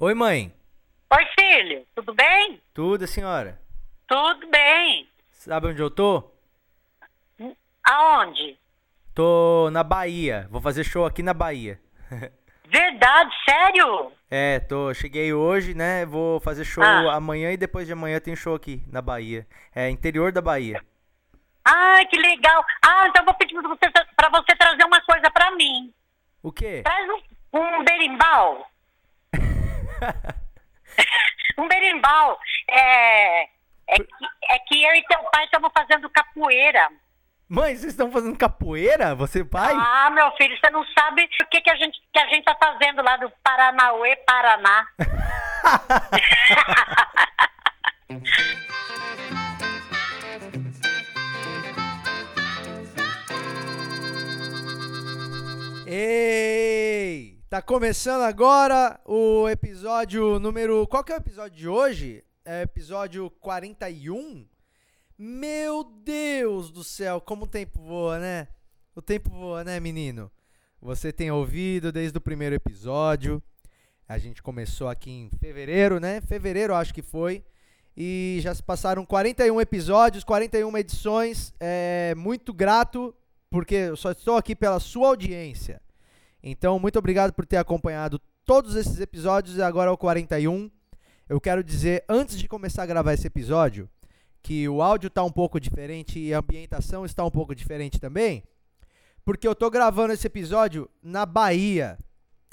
Oi, mãe. Oi, filho. Tudo bem? Tudo, senhora? Tudo bem. Sabe onde eu tô? Aonde? Tô na Bahia. Vou fazer show aqui na Bahia. Verdade, sério? É, tô. Cheguei hoje, né? Vou fazer show Ah. amanhã e depois de amanhã tem show aqui na Bahia. É, interior da Bahia. Ai, que legal. Ah, então vou pedir pra você, pra você trazer uma coisa pra mim. O quê? Traz um, um berimbau. Um berimbau. É, é, que, é que eu e teu pai estamos fazendo capoeira. Mãe, vocês estão fazendo capoeira? Você pai? Ah, meu filho, você não sabe o que, que, a, gente, que a gente tá fazendo lá do Paranauê, Paraná. Ei! Tá começando agora o episódio número. Qual que é o episódio de hoje? É episódio 41? Meu Deus do céu, como o tempo voa, né? O tempo voa, né, menino? Você tem ouvido desde o primeiro episódio. A gente começou aqui em fevereiro, né? Fevereiro, acho que foi. E já se passaram 41 episódios, 41 edições. É muito grato, porque eu só estou aqui pela sua audiência. Então, muito obrigado por ter acompanhado todos esses episódios e agora é o 41. Eu quero dizer, antes de começar a gravar esse episódio, que o áudio está um pouco diferente e a ambientação está um pouco diferente também, porque eu tô gravando esse episódio na Bahia.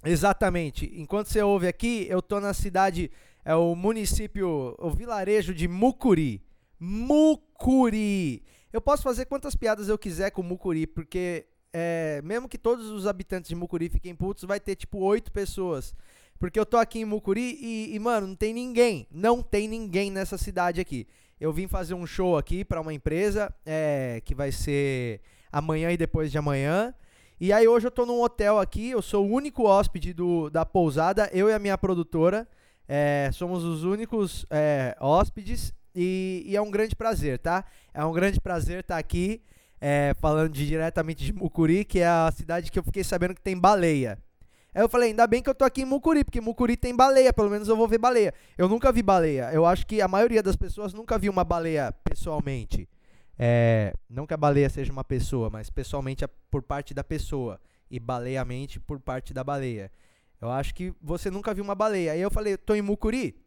Exatamente. Enquanto você ouve aqui, eu tô na cidade, é o município, o vilarejo de Mucuri. Mucuri. Eu posso fazer quantas piadas eu quiser com Mucuri, porque é, mesmo que todos os habitantes de Mucuri fiquem putos, vai ter tipo oito pessoas. Porque eu tô aqui em Mucuri e, e, mano, não tem ninguém. Não tem ninguém nessa cidade aqui. Eu vim fazer um show aqui pra uma empresa é, que vai ser amanhã e depois de amanhã. E aí hoje eu tô num hotel aqui, eu sou o único hóspede do, da pousada, eu e a minha produtora. é, somos os únicos é, hóspedes e, e é um grande prazer, tá? É um grande prazer estar aqui é, falando de- diretamente de Mucuri, que é a cidade que eu fiquei sabendo que tem baleia. Aí eu falei, ainda bem que eu tô aqui em Mucuri, porque Mucuri tem baleia, pelo menos eu vou ver baleia. Eu nunca vi baleia. Eu acho que a maioria das pessoas nunca viu uma baleia pessoalmente. É, não que a baleia seja uma pessoa, mas pessoalmente é por parte da pessoa. E baleiamente por parte da baleia. Eu acho que você nunca viu uma baleia. Aí eu falei, tô em Mucuri?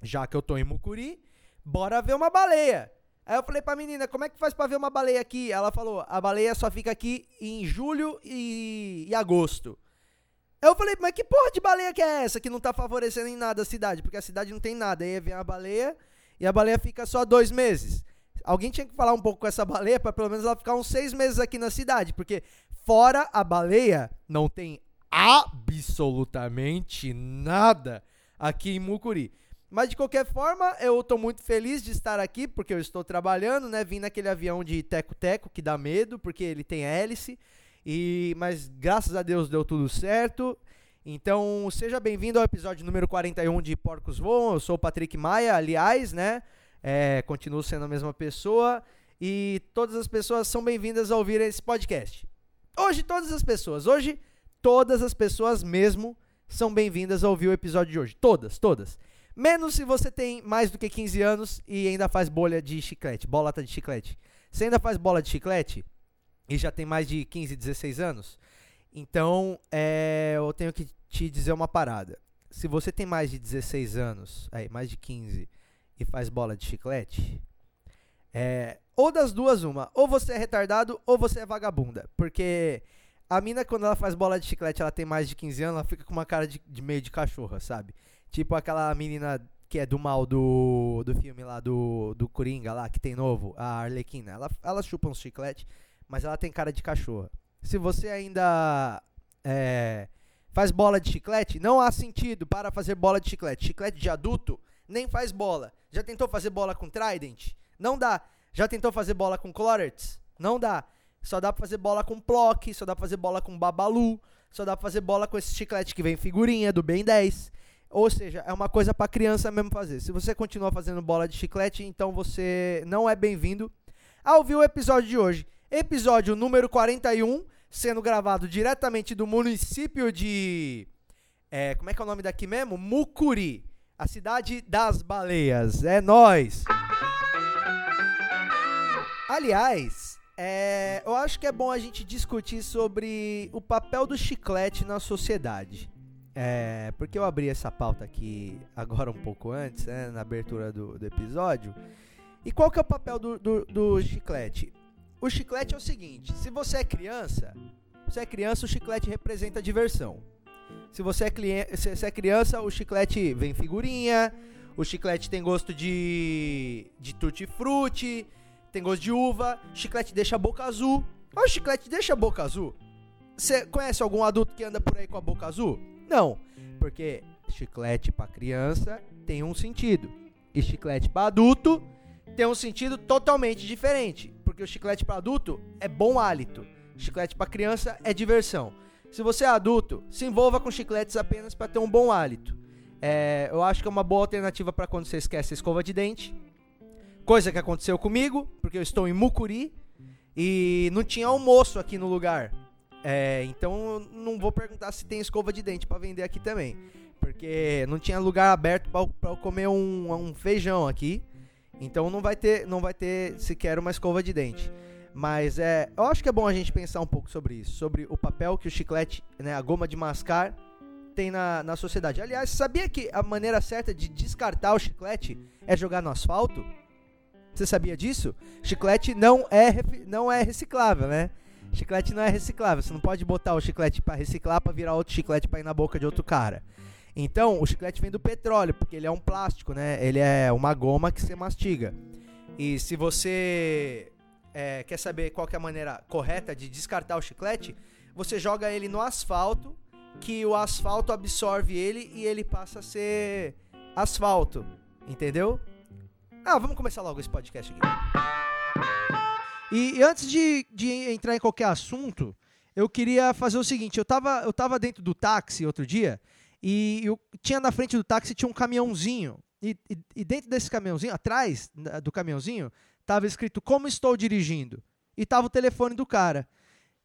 Já que eu tô em Mucuri, bora ver uma baleia. Aí eu falei pra menina, como é que faz pra ver uma baleia aqui? Ela falou, a baleia só fica aqui em julho e, e agosto. Aí eu falei, mas que porra de baleia que é essa que não tá favorecendo em nada a cidade? Porque a cidade não tem nada. Aí vem a baleia e a baleia fica só dois meses. Alguém tinha que falar um pouco com essa baleia pra pelo menos ela ficar uns seis meses aqui na cidade. Porque fora a baleia, não tem absolutamente nada aqui em Mucuri. Mas de qualquer forma, eu tô muito feliz de estar aqui, porque eu estou trabalhando, né? Vim naquele avião de teco-teco que dá medo, porque ele tem hélice. E mas graças a Deus deu tudo certo. Então, seja bem-vindo ao episódio número 41 de Porcos Voam. Eu sou o Patrick Maia, aliás, né? É, continuo sendo a mesma pessoa. E todas as pessoas são bem-vindas a ouvir esse podcast. Hoje, todas as pessoas, hoje, todas as pessoas mesmo são bem-vindas a ouvir o episódio de hoje. Todas, todas. Menos se você tem mais do que 15 anos e ainda faz bolha de chiclete, bolata de chiclete. Você ainda faz bola de chiclete e já tem mais de 15, 16 anos, então é, eu tenho que te dizer uma parada. Se você tem mais de 16 anos, aí, mais de 15, e faz bola de chiclete, é, ou das duas, uma. Ou você é retardado ou você é vagabunda. Porque a mina, quando ela faz bola de chiclete, ela tem mais de 15 anos, ela fica com uma cara de, de meio de cachorra, sabe? Tipo aquela menina que é do mal do, do filme lá, do, do Coringa lá, que tem novo, a Arlequina. Ela, ela chupa uns chiclete, mas ela tem cara de cachorra. Se você ainda é, faz bola de chiclete, não há sentido para fazer bola de chiclete. Chiclete de adulto nem faz bola. Já tentou fazer bola com Trident? Não dá. Já tentou fazer bola com Clorets? Não dá. Só dá pra fazer bola com Plock, só dá pra fazer bola com Babalu, só dá pra fazer bola com esse chiclete que vem figurinha do Ben 10. Ou seja, é uma coisa pra criança mesmo fazer. Se você continua fazendo bola de chiclete, então você não é bem-vindo a ouvir o episódio de hoje. Episódio número 41, sendo gravado diretamente do município de É, como é que é o nome daqui mesmo? Mucuri, a cidade das baleias. É nós. Aliás, é, eu acho que é bom a gente discutir sobre o papel do chiclete na sociedade. É, porque eu abri essa pauta aqui agora um pouco antes, né, na abertura do, do episódio. E qual que é o papel do, do, do chiclete? O chiclete é o seguinte: se você é criança, você é criança, o chiclete representa diversão. Se você é, se você é criança, o chiclete vem figurinha, o chiclete tem gosto de, de tutti-frutti, tem gosto de uva, chiclete deixa a boca azul. O chiclete deixa a boca azul. Você conhece algum adulto que anda por aí com a boca azul? Não, porque chiclete para criança tem um sentido e chiclete para adulto tem um sentido totalmente diferente, porque o chiclete para adulto é bom hálito, chiclete para criança é diversão. Se você é adulto, se envolva com chicletes apenas para ter um bom hálito. É, eu acho que é uma boa alternativa para quando você esquece a escova de dente. Coisa que aconteceu comigo, porque eu estou em Mucuri e não tinha almoço aqui no lugar. É, então não vou perguntar se tem escova de dente para vender aqui também. Porque não tinha lugar aberto para eu comer um, um feijão aqui. Então não vai ter, não vai ter sequer uma escova de dente. Mas é, eu acho que é bom a gente pensar um pouco sobre isso, sobre o papel que o chiclete, né, a goma de mascar tem na, na sociedade. Aliás, sabia que a maneira certa de descartar o chiclete é jogar no asfalto? Você sabia disso? Chiclete não é não é reciclável, né? Chiclete não é reciclável. Você não pode botar o chiclete para reciclar para virar outro chiclete para ir na boca de outro cara. Então, o chiclete vem do petróleo, porque ele é um plástico, né? Ele é uma goma que você mastiga. E se você é, quer saber qual é a maneira correta de descartar o chiclete, você joga ele no asfalto, que o asfalto absorve ele e ele passa a ser asfalto. Entendeu? Ah, vamos começar logo esse podcast aqui. E, antes de, de entrar em qualquer assunto, eu queria fazer o seguinte: eu tava, eu tava dentro do táxi outro dia e eu, tinha na frente do táxi tinha um caminhãozinho. E, e, e dentro desse caminhãozinho, atrás do caminhãozinho, tava escrito como estou dirigindo. E tava o telefone do cara.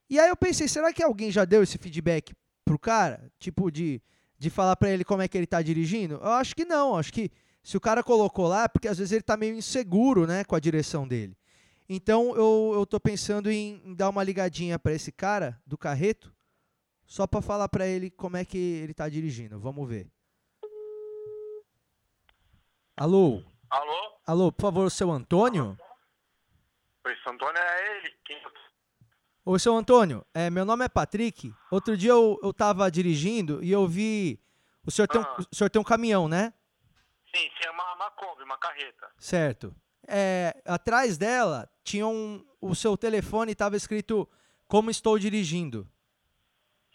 E aí eu pensei, será que alguém já deu esse feedback pro cara? Tipo, de, de falar para ele como é que ele tá dirigindo? Eu acho que não. Acho que se o cara colocou lá, é porque às vezes ele tá meio inseguro, né, com a direção dele. Então eu, eu tô pensando em, em dar uma ligadinha para esse cara do carreto, só para falar para ele como é que ele tá dirigindo. Vamos ver. Alô? Alô? Alô, por favor, o seu Antônio? Oi, seu Antônio é ele. Quem... Oi, seu Antônio, é, meu nome é Patrick. Outro dia eu, eu tava dirigindo e eu vi. O senhor, tem um, Ah. o senhor tem um caminhão, né? Sim, sim, é uma, uma Kombi, uma carreta. Certo. É, atrás dela tinha um. O seu telefone estava escrito como estou dirigindo.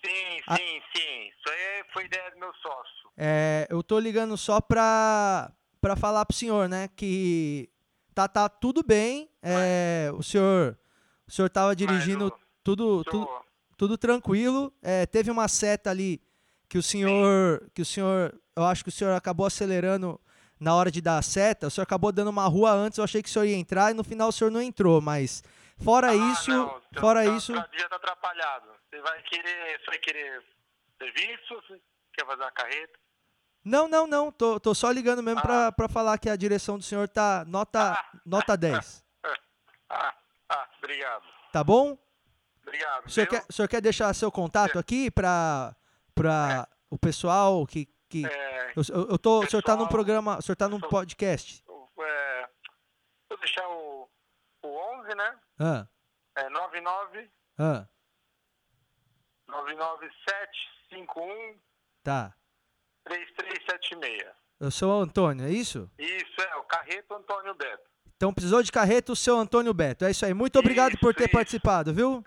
Sim, sim, sim. Isso aí foi ideia do meu sócio. É, eu tô ligando só pra, pra falar pro senhor, né? Que tá, tá tudo bem. É, o senhor. O senhor tava dirigindo Mas tudo, tudo, tudo tranquilo. É, teve uma seta ali que o senhor. Que o senhor. Eu acho que o senhor acabou acelerando na hora de dar a seta. O senhor acabou dando uma rua antes, eu achei que o senhor ia entrar e no final o senhor não entrou, mas. Fora Ah, isso. não, fora tá- isso. Já tá atrapalhado. Você vai querer. Você vai querer serviço? Você quer fazer uma carreta? Não, não, não. Tô, tô só ligando mesmo Ah. pra, pra falar que a direção do senhor tá nota, Ah. nota 10. Ah, ah, obrigado. Tá bom? Obrigado. O senhor, viu? quer, o senhor quer deixar seu contato aqui pra, pra o pessoal que. Que É, eu, eu- tô, o senhor tá num pessoal, programa. O senhor tá num sou- podcast. é, vou deixar o, o 11, né? Ah, É 99 ah, 99751 tá. 3376. Eu sou o Antônio, é isso? Isso é o Carreto Antônio Beto. Então precisou de carreta o seu Antônio Beto. É isso aí. Muito obrigado por Isso, ter isso. participado, viu?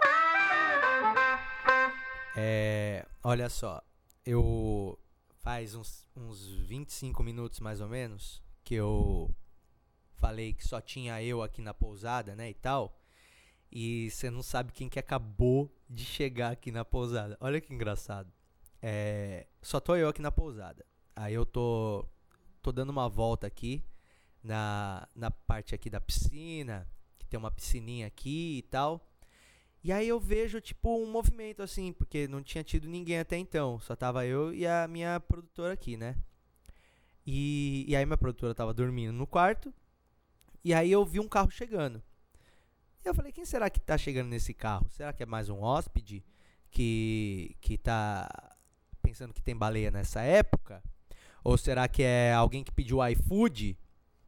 É, olha só, eu faz uns, uns 25 minutos mais ou menos que eu falei que só tinha eu aqui na pousada, né, e tal. E você não sabe quem que acabou de chegar aqui na pousada. Olha que engraçado. É, só tô eu aqui na pousada. Aí eu tô tô dando uma volta aqui na, na parte aqui da piscina, que tem uma piscininha aqui e tal. E aí eu vejo, tipo, um movimento assim, porque não tinha tido ninguém até então. Só tava eu e a minha produtora aqui, né? E, e aí minha produtora tava dormindo no quarto. E aí eu vi um carro chegando. E eu falei, quem será que tá chegando nesse carro? Será que é mais um hóspede que, que tá pensando que tem baleia nessa época? Ou será que é alguém que pediu iFood?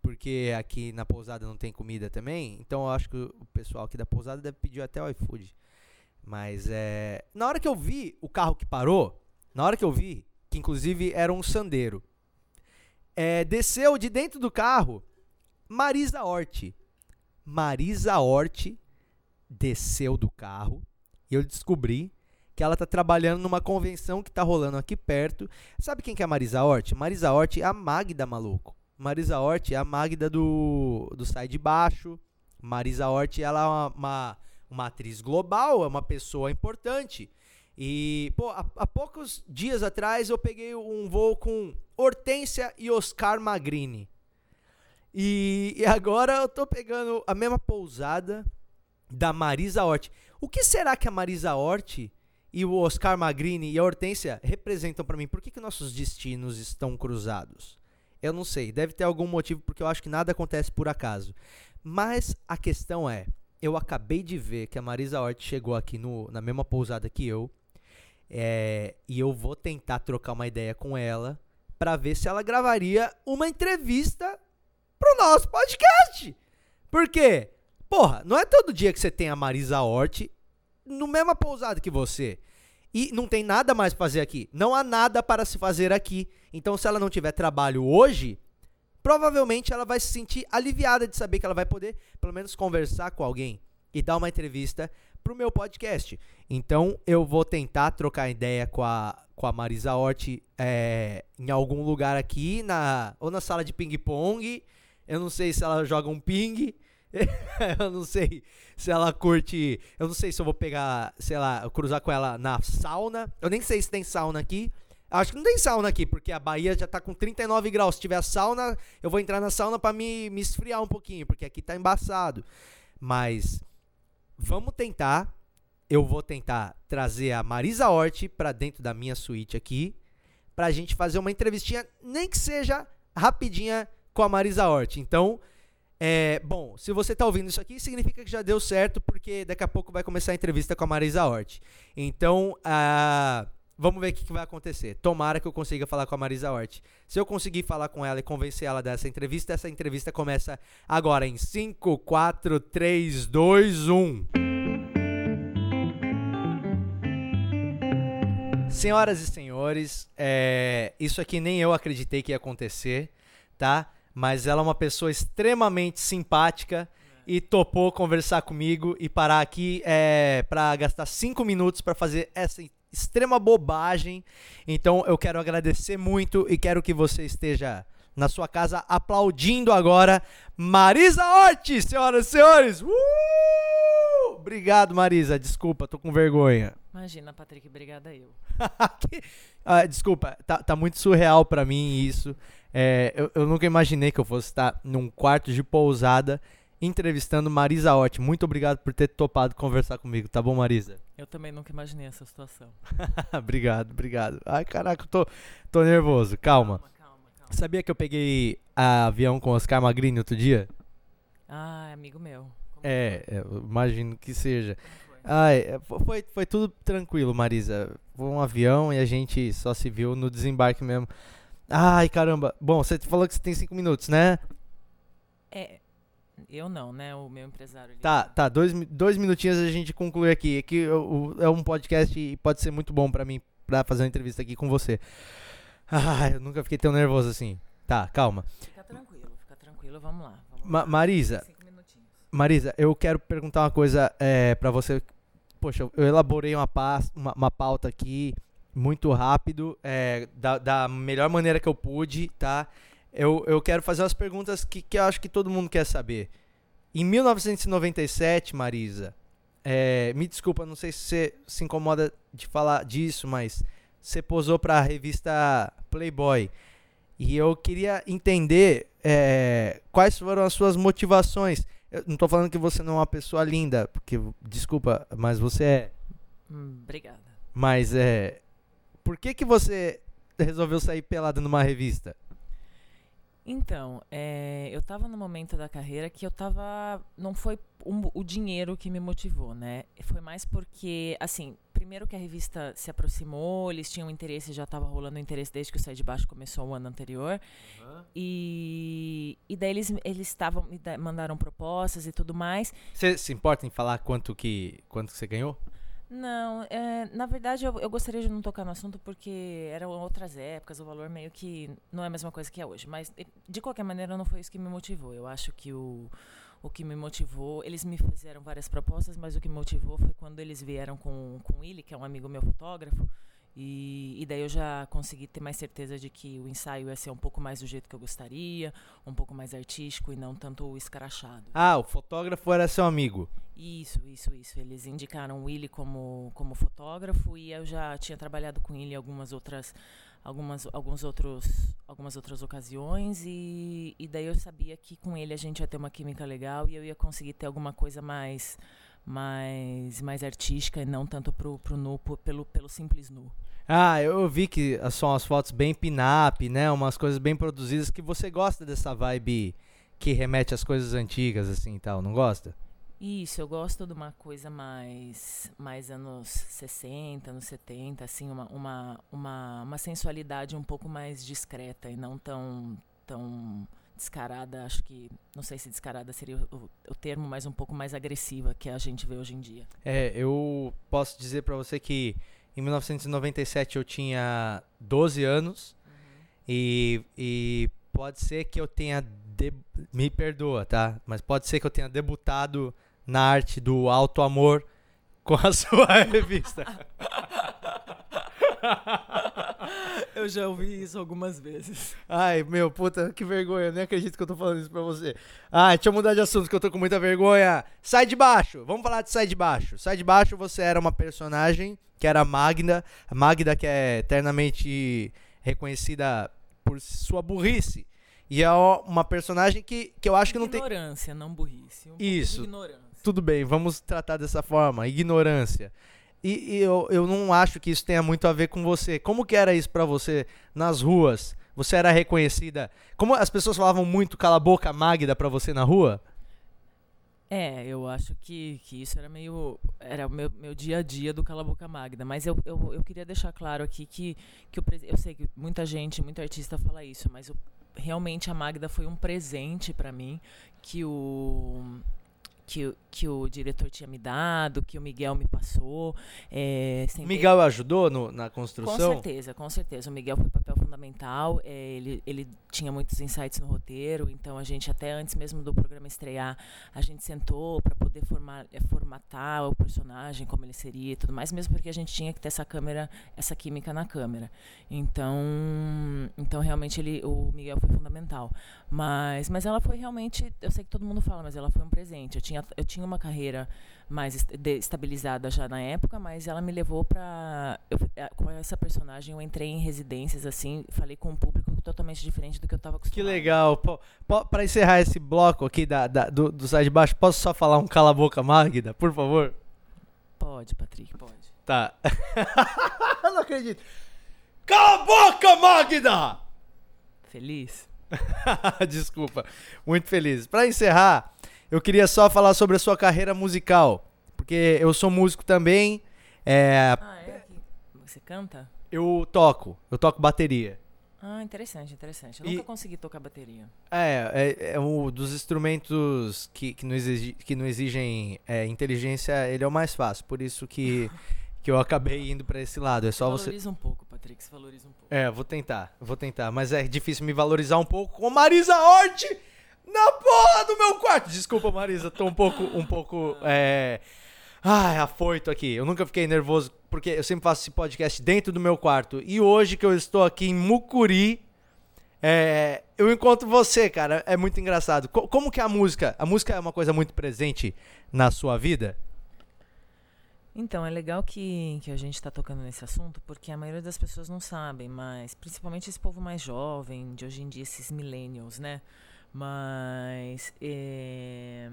Porque aqui na pousada não tem comida também. Então eu acho que o pessoal aqui da pousada deve pedir até o iFood. Mas é. Na hora que eu vi o carro que parou, na hora que eu vi, que inclusive era um sandeiro, é, desceu de dentro do carro Marisa Hort. Marisa Hort desceu do carro e eu descobri que ela tá trabalhando numa convenção que tá rolando aqui perto. Sabe quem que é a Marisa Hort? Marisa Hort é a Magda, maluco. Marisa Hort é a Magda do, do Sai de Baixo. Marisa Hort, ela é uma, uma, uma atriz global, é uma pessoa importante. E, pô, há, há, poucos dias atrás eu peguei um voo com Hortência e Oscar Magrini. E, e agora eu tô pegando a mesma pousada da Marisa Hort. O que será que a Marisa Hort e o Oscar Magrini e a Hortência representam para mim? Por que, que nossos destinos estão cruzados? Eu não sei, deve ter algum motivo porque eu acho que nada acontece por acaso. Mas a questão é, eu acabei de ver que a Marisa Hort chegou aqui no, na mesma pousada que eu. É, e eu vou tentar trocar uma ideia com ela para ver se ela gravaria uma entrevista pro nosso podcast. Por quê? Porra, não é todo dia que você tem a Marisa Hort no mesma pousada que você. E não tem nada mais pra fazer aqui. Não há nada para se fazer aqui. Então, se ela não tiver trabalho hoje, provavelmente ela vai se sentir aliviada de saber que ela vai poder, pelo menos, conversar com alguém e dar uma entrevista pro meu podcast. Então eu vou tentar trocar ideia com a, com a Marisa Hort é, em algum lugar aqui, na, ou na sala de ping-pong. Eu não sei se ela joga um ping. eu não sei se ela curte. Eu não sei se eu vou pegar, sei lá, cruzar com ela na sauna. Eu nem sei se tem sauna aqui. Acho que não tem sauna aqui, porque a Bahia já tá com 39 graus. Se tiver sauna, eu vou entrar na sauna para me, me esfriar um pouquinho, porque aqui tá embaçado. Mas vamos tentar. Eu vou tentar trazer a Marisa Hort para dentro da minha suíte aqui, pra gente fazer uma entrevistinha, nem que seja rapidinha com a Marisa Hort. Então, é, bom, se você está ouvindo isso aqui, significa que já deu certo, porque daqui a pouco vai começar a entrevista com a Marisa Hort. Então, uh, vamos ver o que, que, vai acontecer. Tomara que eu consiga falar com a Marisa Hort. Se eu conseguir falar com ela e convencer ela dessa entrevista, essa entrevista começa agora em 5, 4, 3, 2, 1. Senhoras e senhores, é, isso aqui nem eu acreditei que ia acontecer, tá? Mas ela é uma pessoa extremamente simpática e topou conversar comigo e parar aqui é, para gastar cinco minutos para fazer essa extrema bobagem. Então eu quero agradecer muito e quero que você esteja na sua casa aplaudindo agora Marisa Hort, senhoras e senhores. Uh! Obrigado, Marisa. Desculpa, tô com vergonha. Imagina, Patrick, obrigada eu. ah, desculpa, tá, tá, muito surreal para mim isso. É, eu, eu, nunca imaginei que eu fosse estar num quarto de pousada entrevistando Marisa Hort. Muito obrigado por ter topado conversar comigo, tá bom, Marisa? Eu também nunca imaginei essa situação. obrigado, obrigado. Ai, caraca, eu tô, tô nervoso. Calma. calma, calma, calma. Sabia que eu peguei avião com Oscar Magrini outro dia? Ah, amigo meu. Como é, é imagino que seja. Ai, é, foi, foi tudo tranquilo, Marisa. Foi um avião e a gente só se viu no desembarque mesmo. Ai, caramba. Bom, você falou que você tem cinco minutos, né? É. Eu não, né? O meu empresário. Tá, tá. Dois, dois minutinhos a gente conclui aqui. É que é um podcast e pode ser muito bom pra mim pra fazer uma entrevista aqui com você. Ai, eu nunca fiquei tão nervoso assim. Tá, calma. Fica tranquilo, fica tranquilo. Vamos lá. Vamos Ma. Marisa. Marisa, eu quero perguntar uma coisa é, para você poxa, eu elaborei uma, uma, uma pauta aqui muito rápido, é, da, da, melhor maneira que eu pude, tá? Eu, eu quero fazer umas perguntas que, que eu acho que todo mundo quer saber. Em 1997, Marisa, é, me desculpa, não sei se você se incomoda de falar disso, mas você posou para a revista Playboy. E eu queria entender é, quais foram as suas motivações. Eu não tô falando que você não é uma pessoa linda, porque, desculpa, mas você é. Hum, obrigada. Mas é. Por que que você resolveu sair pelada numa revista? Então, é, eu tava no momento da carreira que eu tava. Não foi um- o dinheiro que me motivou, né? Foi mais porque, assim, primeiro que a revista se aproximou, eles tinham interesse, já tava rolando interesse desde que o Sai de Baixo começou o ano anterior. E, e daí eles eles estavam me da- mandaram propostas e tudo mais. Você se importa em falar quanto que, quanto que você ganhou? Não, é, na verdade eu, eu gostaria de não tocar no assunto porque eram outras épocas, o valor meio que não é a mesma coisa que é hoje. Mas de qualquer maneira não foi isso que me motivou. Eu acho que o, o que me motivou, eles me fizeram várias propostas, mas o que me motivou foi quando eles vieram com, com o que é um amigo meu fotógrafo. E, e daí eu já consegui ter mais certeza de que o ensaio ia ser um pouco mais do jeito que eu gostaria, um pouco mais artístico e não tanto escrachado. Ah, o fotógrafo era seu amigo. Isso, isso, isso. Eles indicaram o Willy como, como fotógrafo e eu já tinha trabalhado com ele em algumas outras, algumas, alguns outros, algumas outras ocasiões e, e daí eu sabia que com ele a gente ia ter uma química legal e eu ia conseguir ter alguma coisa mais mais, mais artística e não tanto pro, pro nu, pelo, pelo simples nu. Ah, eu vi que são as fotos bem pin-up, né? Umas coisas bem produzidas que você gosta dessa vibe que remete às coisas antigas, assim e tal, não gosta? Isso, eu gosto de uma coisa mais, mais anos 60, anos 70, assim, uma, uma, uma, uma sensualidade um pouco mais discreta e não tão, tão descarada, acho que, não sei se descarada seria o, o termo, mas um pouco mais agressiva que a gente vê hoje em dia. É, eu posso dizer pra você que em 1997 eu tinha 12 anos e, e pode ser que eu tenha. de- Me perdoa, tá? Mas pode ser que eu tenha debutado na arte do alto amor com a sua revista. Eu já ouvi isso algumas vezes. Ai, meu, puta, que vergonha. Eu nem acredito que eu tô falando isso pra você. Ai, deixa eu mudar de assunto que eu tô com muita vergonha. Sai de baixo. Vamos falar de Sai de Baixo. Sai de Baixo você era uma personagem que era Magda. A Magda que é eternamente reconhecida por sua burrice. E é uma personagem que, que eu acho que não tem... ignorância, não burrice. Um Isso. ignorância. Tudo bem, vamos tratar dessa forma. Ignorância. E, e eu, eu não acho que isso tenha muito a ver com você. Como que era isso pra você nas ruas? Você era reconhecida? Como as pessoas falavam muito cala a boca Magda pra você na rua? É, eu acho que, que isso era meio. Era o meu, meu dia a dia do Cala Boca Magda. Mas eu, eu, eu queria deixar claro aqui que, que pres- eu sei que muita gente, muito artista fala isso, mas realmente a Magda foi um presente pra mim que o. Que, o- que o diretor tinha me dado, que o Miguel me passou. É, O sentei- Miguel ajudou no- na com construção? certeza, com certeza. O Miguel foi papel fundamental. é, ele, ele tinha muitos insights no roteiro, então a gente até antes mesmo do programa estrear, a gente sentou para poder formar, é, formatar o personagem, como ele seria e tudo mais, mesmo porque a gente tinha que ter essa câmera, essa química na câmera. Então, então realmente ele, o Miguel foi fundamental. Mas, mas ela foi realmente, eu sei que todo mundo fala, mas ela foi um presente. Eu tinha, eu tinha uma carreira mais estabilizada já na época, mas ela me levou. Eu, eh, com essa personagem, eu entrei em residências, assim, falei com um público totalmente diferente do que eu tava Que acostumada. legal. Pra encerrar esse bloco aqui da, da- do, do Sai de Baixo, posso só falar um cala a boca Magda, por favor? Pode, Patrick, pode. Tá. não acredito. Cala a boca, Magda! Feliz? Desculpa, muito feliz. Pra encerrar, eu queria só falar sobre a sua carreira musical, porque eu sou músico também. é, Ah, é? Que- Você canta? Eu toco, eu toco bateria. Ah, interessante, interessante. Eu E- nunca consegui tocar bateria. É, é, é um dos instrumentos que, que não, exigi- que não exigem é, inteligência, ele é o mais fácil, por isso que, que eu acabei indo pra esse lado. É só você. Valoriza um pouco, Patrick, se valoriza um pouco. É, vou tentar, vou tentar. Mas é difícil me valorizar um pouco com Marisa Hort na porra do meu quarto. Desculpa, Marisa, tô um pouco, um pouco, é... Ai, afoito aqui. Eu nunca fiquei nervoso, porque eu sempre faço esse podcast dentro do meu quarto. E hoje que eu estou aqui em Mucuri, é, eu encontro você, cara. É muito engraçado. Co- como que é a música? A música é uma coisa muito presente na sua vida? Então, é legal que, que a gente está tocando nesse assunto, porque a maioria das pessoas não sabem, mas principalmente esse povo mais jovem, de hoje em dia, esses millennials, né? Mas é,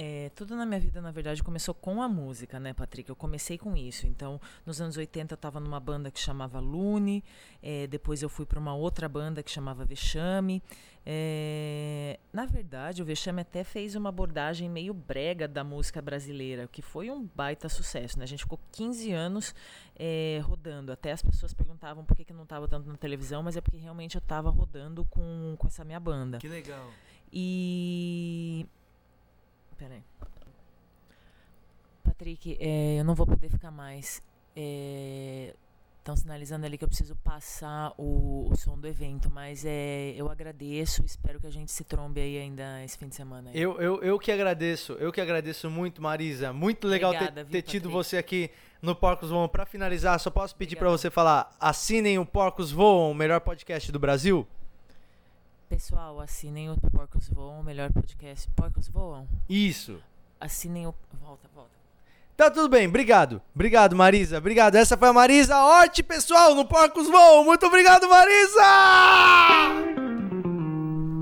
É, tudo na minha vida, na verdade, começou com a música, né, Patrick? Eu comecei com isso. Então, nos anos 80, eu estava numa banda que chamava Lune. É, depois, eu fui para uma outra banda que chamava Vexame. É, na verdade, o Vexame até fez uma abordagem meio brega da música brasileira, que foi um baita sucesso. Né? A gente ficou 15 anos é, rodando. Até as pessoas perguntavam por que, que não estava tanto na televisão, mas é porque realmente eu estava rodando com, com essa minha banda. Que legal. E Peraí. Patrick, é, eu não vou poder ficar mais. Estão é, sinalizando ali que eu preciso passar o, o, som do evento, mas é, eu agradeço, espero que a gente se trombe aí ainda esse fim de semana. Eu, eu, eu que agradeço, eu que agradeço muito, Marisa. Muito legal Obrigada, ter, viu, ter tido você aqui no Porcos Voam. Para finalizar, só posso pedir para você falar: assinem o Porcos Voam, o melhor podcast do Brasil? Pessoal, assinem o Porcos Voam, o melhor podcast. Porcos Voam? Isso. Assinem o. Volta, volta. Tá tudo bem, obrigado. Obrigado, Marisa. Obrigado. Essa foi a Marisa Hort, pessoal, no Porcos Voam. Muito obrigado, Marisa!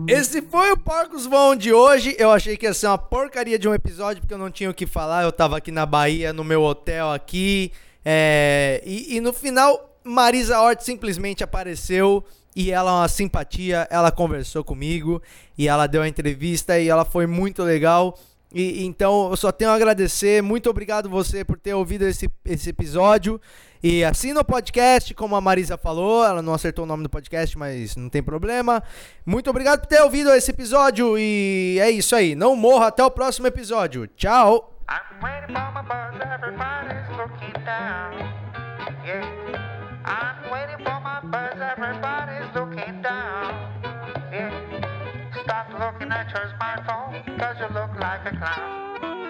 Esse foi o Porcos Voam de hoje. Eu achei que ia ser uma porcaria de um episódio, porque eu não tinha o que falar. Eu tava aqui na Bahia, no meu hotel aqui. é, E, e no final, Marisa Hort simplesmente apareceu. E ela é uma simpatia, ela conversou comigo e ela deu a entrevista e ela foi muito legal. E, então eu só tenho a agradecer. Muito obrigado você por ter ouvido esse, esse episódio. E assina o podcast, como a Marisa falou. Ela não acertou o nome do podcast, mas não tem problema. Muito obrigado por ter ouvido esse episódio. E é isso aí. Não morra até o próximo episódio. Tchau! Everybody's down. Yeah. Stop looking at your smartphone, cause you look like a clown.